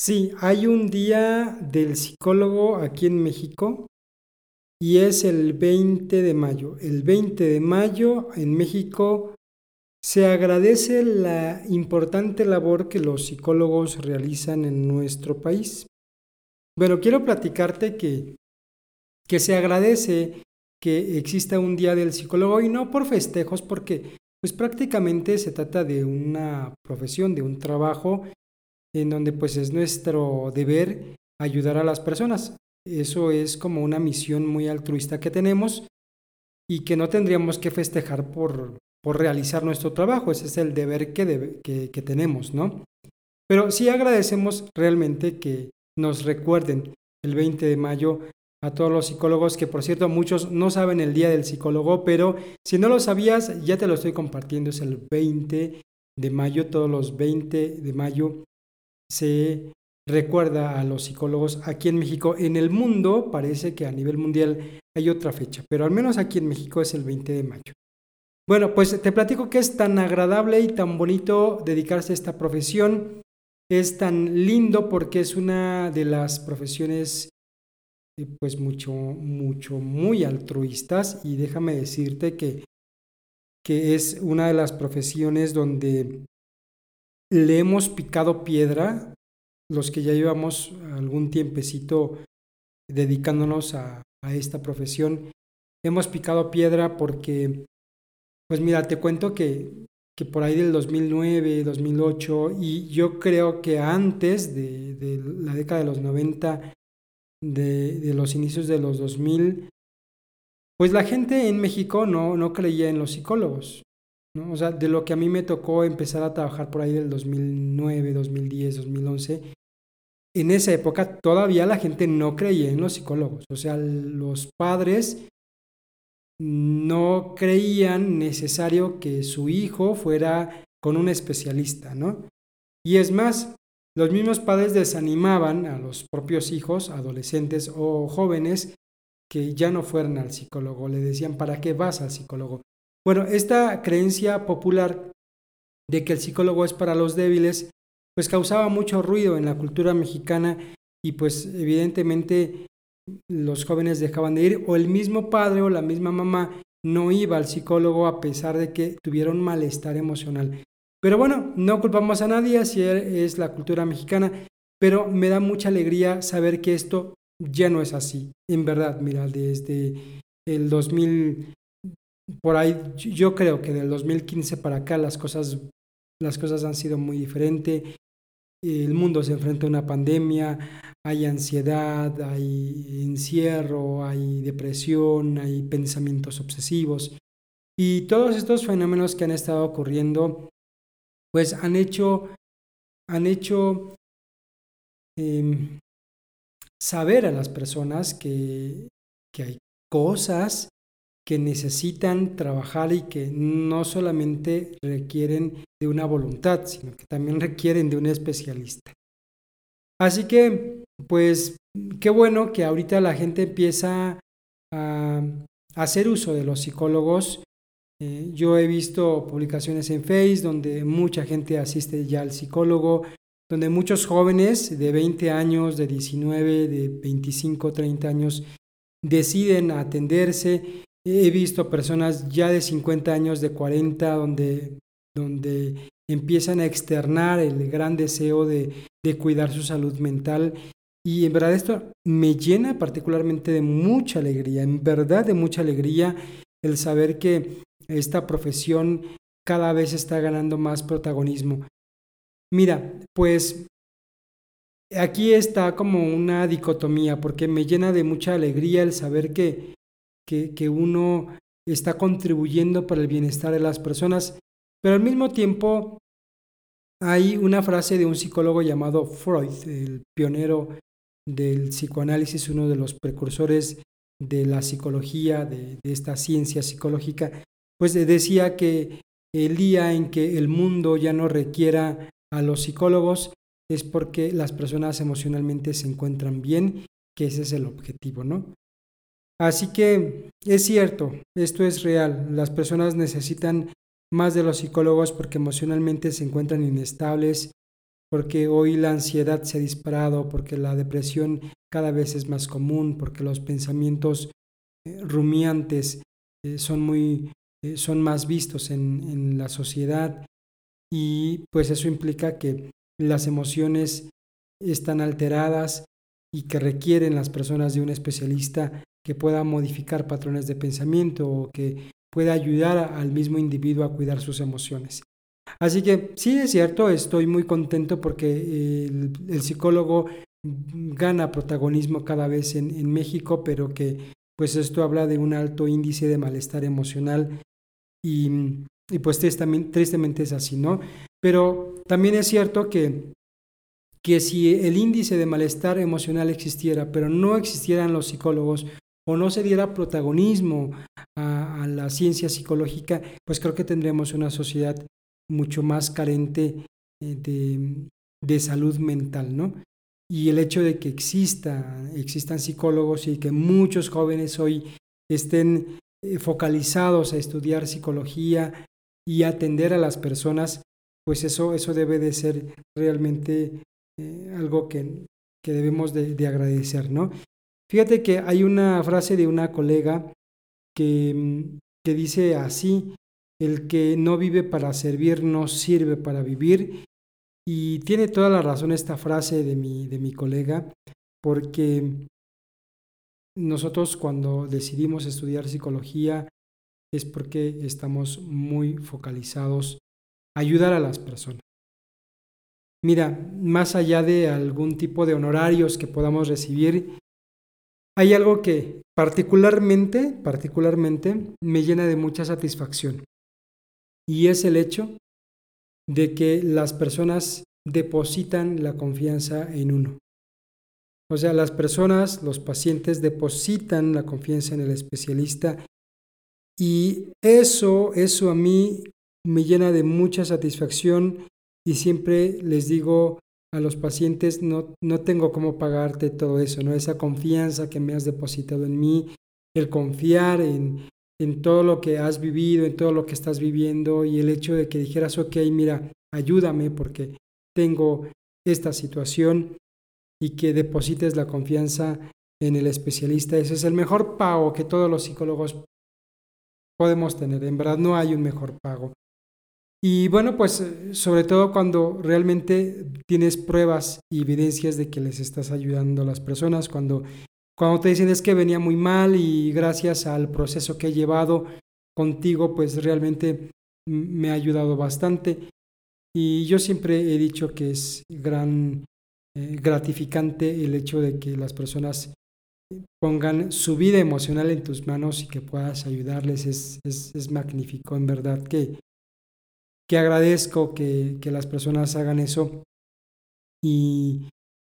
Sí, hay un día del psicólogo aquí en México y es el 20 de mayo. El 20 de mayo en México se agradece la importante labor que los psicólogos realizan en nuestro país. Bueno, quiero platicarte que, que se agradece que exista un día del psicólogo y no por festejos, porque pues prácticamente se trata de una profesión, de un trabajo en donde pues es nuestro deber ayudar a las personas. Eso es como una misión muy altruista que tenemos y que no tendríamos que festejar por, por realizar nuestro trabajo. Ese es el deber que, que, tenemos, ¿no? Pero sí agradecemos realmente que nos recuerden el 20 de mayo a todos los psicólogos, que por cierto muchos no saben el día del psicólogo, pero si no lo sabías, ya te lo estoy compartiendo, es el 20 de mayo, todos los 20 de mayo se recuerda a los psicólogos aquí en México. En el mundo parece que a nivel mundial hay otra fecha, pero al menos aquí en México es el 20 de mayo. Bueno, pues te platico que es tan agradable y tan bonito dedicarse a esta profesión. Es tan lindo porque es una de las profesiones eh, pues mucho, mucho, muy altruistas y déjame decirte que, que es una de las profesiones donde le hemos picado piedra, los que ya llevamos algún tiempecito dedicándonos a, esta profesión, hemos picado piedra porque, pues mira, te cuento que, que por ahí del 2009, 2008, y yo creo que antes de, de la década de los 90, de, de, los inicios de los 2000, pues la gente en México no, no creía en los psicólogos. O sea, de lo que a mí me tocó empezar a trabajar por ahí del 2009, 2010, 2011, en esa época todavía la gente no creía en los psicólogos. O sea, los padres no creían necesario que su hijo fuera con un especialista, ¿no? Y es más, los mismos padres desanimaban a los propios hijos, adolescentes o jóvenes, que ya no fueran al psicólogo. Le decían, ¿para qué vas al psicólogo? Bueno, esta creencia popular de que el psicólogo es para los débiles, pues causaba mucho ruido en la cultura mexicana y pues evidentemente los jóvenes dejaban de ir o el mismo padre o la misma mamá no iba al psicólogo a pesar de que tuviera un malestar emocional. Pero bueno, no culpamos a nadie si es la cultura mexicana, pero me da mucha alegría saber que esto ya no es así. En verdad, mira, desde el 2000, por ahí, yo creo que del 2015 para acá las cosas, las cosas han sido muy diferentes. El mundo se enfrenta a una pandemia, hay ansiedad, hay encierro, hay depresión, hay pensamientos obsesivos. Y todos estos fenómenos que han estado ocurriendo pues han hecho, han hecho em, saber a las personas que, que hay cosas que necesitan trabajar y que no solamente requieren de una voluntad, sino que también requieren de un especialista. Así que, pues, qué bueno que ahorita la gente empieza a hacer uso de los psicólogos eh, yo he visto publicaciones en Facebook donde mucha gente asiste ya al psicólogo, donde muchos jóvenes de 20 años, de 19, de 25, 30 años deciden atenderse. He visto personas ya de 50 años, de 40, donde, donde empiezan a externar el gran deseo de, de cuidar su salud mental. Y en verdad esto me llena particularmente de mucha alegría, en verdad de mucha alegría el saber que esta profesión cada vez está ganando más protagonismo. Mira, pues aquí está como una dicotomía, porque me llena de mucha alegría el saber que, que, uno está contribuyendo para el bienestar de las personas, pero al mismo tiempo hay una frase de un psicólogo llamado Freud, el pionero del psicoanálisis, uno de los precursores de la psicología, de, de esta ciencia psicológica, pues decía que el día en que el mundo ya no requiera a los psicólogos es porque las personas emocionalmente se encuentran bien, que ese es el objetivo, ¿no? Así que es cierto, esto es real, las personas necesitan más de los psicólogos porque emocionalmente se encuentran inestables porque hoy la ansiedad se ha disparado, porque la depresión cada vez es más común, porque los pensamientos eh, rumiantes eh, son muy eh, son más vistos en, en la sociedad. Y pues eso implica que las emociones están alteradas y que requieren las personas de un especialista que pueda modificar patrones de pensamiento o que pueda ayudar al mismo individuo a cuidar sus emociones. Así que sí es cierto, estoy muy contento porque el, psicólogo gana protagonismo cada vez en, en, México, pero que pues esto habla de un alto índice de malestar emocional y, y pues tristemente, es así, ¿no? Pero también es cierto que, que si el índice de malestar emocional existiera, pero no existieran los psicólogos o no se diera protagonismo a, la ciencia psicológica, pues creo que tendríamos una sociedad mucho más carente eh, de, de, salud mental, ¿no? Y el hecho de que exista, existan psicólogos y que muchos jóvenes hoy estén eh, focalizados a estudiar psicología y atender a las personas, pues eso, eso debe de ser realmente eh, algo que, que debemos de, de, agradecer, ¿no? Fíjate que hay una frase de una colega que, mm, que dice así, el que no vive para servir no sirve para vivir. Y tiene toda la razón esta frase de mi, de mi colega, porque nosotros cuando decidimos estudiar psicología es porque estamos muy focalizados a ayudar a las personas. Mira, más allá de algún tipo de honorarios que podamos recibir, hay algo que particularmente, particularmente me llena de mucha satisfacción y es el hecho de que las personas depositan la confianza en uno. O sea, las personas, los pacientes depositan la confianza en el especialista y eso, eso a mí me llena de mucha satisfacción y siempre les digo a los pacientes, no, no tengo cómo pagarte todo eso, ¿no? Esa confianza que me has depositado en mí, el confiar en, en todo lo que has vivido, en todo lo que estás viviendo y el hecho de que dijeras, ok, mira, ayúdame porque tengo esta situación y que deposites la confianza en el especialista. Ese es el mejor pago que todos los psicólogos podemos tener. En verdad no hay un mejor pago. Y bueno, pues sobre todo cuando realmente tienes pruebas y evidencias de que les estás ayudando a las personas, cuando cuando te dicen es que venía muy mal y gracias al proceso que he llevado contigo, pues realmente me ha ayudado bastante. Y yo siempre he dicho que es gran eh, gratificante el hecho de que las personas pongan su vida emocional en tus manos y que puedas ayudarles. Es, es, es magnífico, en verdad, que, que agradezco que, las personas hagan eso. Y,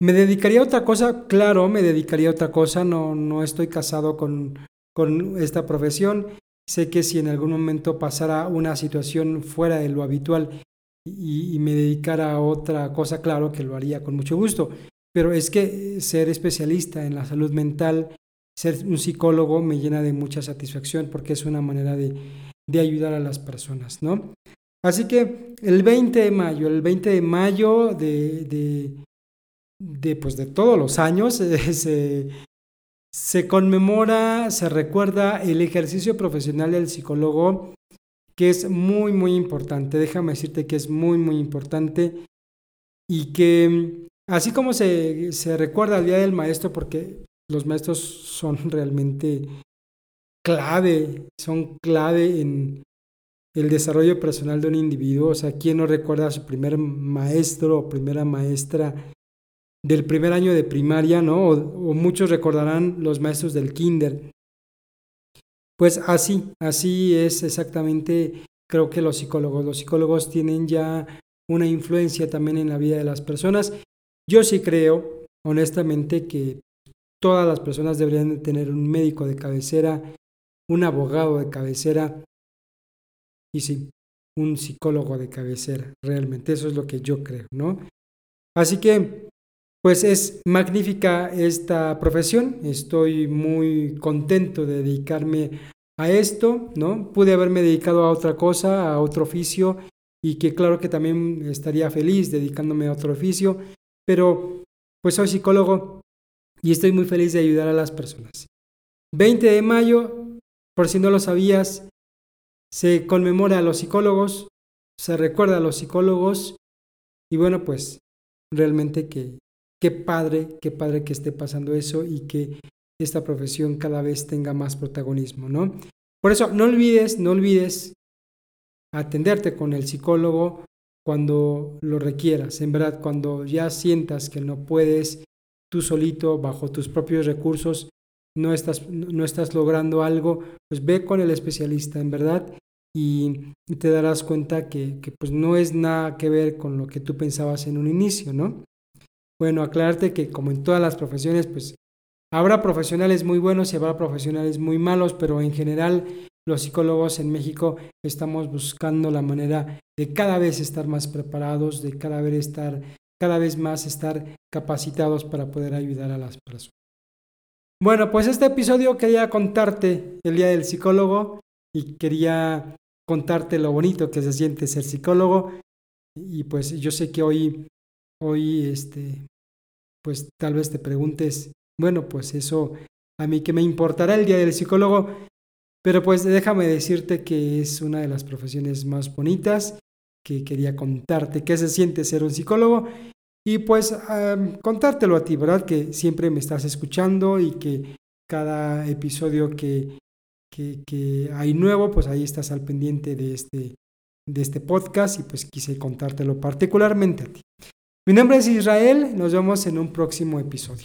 ¿Me dedicaría a otra cosa? Claro, me dedicaría a otra cosa. No, no estoy casado con, con esta profesión. Sé que si en algún momento pasara una situación fuera de lo habitual y, y, me dedicara a otra cosa, claro que lo haría con mucho gusto. Pero es que ser especialista en la salud mental, ser un psicólogo me llena de mucha satisfacción porque es una manera de, de ayudar a las personas, ¿no? Así que el 20 de mayo, el 20 de mayo de, de pues, de todos los años eh, se, se conmemora, se recuerda el ejercicio profesional del psicólogo, que es muy, muy importante. Déjame decirte que es muy, muy importante y que así como se, se recuerda el Día del Maestro, porque los maestros son realmente clave, son clave en el desarrollo personal de un individuo. O sea, ¿quién no recuerda a su primer maestro o primera maestra del primer año de primaria, ¿no? O, muchos recordarán los maestros del kinder. Pues así, así es exactamente, creo que los psicólogos. Los psicólogos tienen ya una influencia también en la vida de las personas. Yo sí creo, honestamente, que todas las personas deberían tener un médico de cabecera, un abogado de cabecera y sí, un psicólogo de cabecera, realmente. Eso es lo que yo creo, ¿no? Así que pues es magnífica esta profesión, estoy muy contento de dedicarme a esto, ¿no? Pude haberme dedicado a otra cosa, a otro oficio, y que claro que también estaría feliz dedicándome a otro oficio, pero pues soy psicólogo y estoy muy feliz de ayudar a las personas. 20 de mayo, por si no lo sabías, se conmemora a los psicólogos, se recuerda a los psicólogos y bueno, pues realmente que qué padre, qué padre que esté pasando eso y que esta profesión cada vez tenga más protagonismo, ¿no? Por eso, no olvides, no olvides atenderte con el psicólogo cuando lo requieras. En verdad, cuando ya sientas que no puedes tú solito, bajo tus propios recursos, no estás, no estás logrando algo, pues ve con el especialista, en verdad, y, te darás cuenta que, que, pues no es nada que ver con lo que tú pensabas en un inicio, ¿no? Bueno, aclararte que como en todas las profesiones, pues habrá profesionales muy buenos y habrá profesionales muy malos, pero en general los psicólogos en México estamos buscando la manera de cada vez estar más preparados, de cada vez estar, cada vez más estar capacitados para poder ayudar a las personas. Bueno, pues este episodio quería contarte el Día del Psicólogo y quería contarte lo bonito que se siente ser psicólogo. Y pues yo sé que hoy hoy este pues tal vez te preguntes, bueno, pues eso a mí que me importará el día del psicólogo, pero pues déjame decirte que es una de las profesiones más bonitas, que quería contarte qué se siente ser un psicólogo y pues contártelo a ti, ¿verdad? Que siempre me estás escuchando y que cada episodio que, que, que, hay nuevo, pues ahí estás al pendiente de este, de este podcast y pues quise contártelo particularmente a ti. Mi nombre es Israel, nos vemos en un próximo episodio.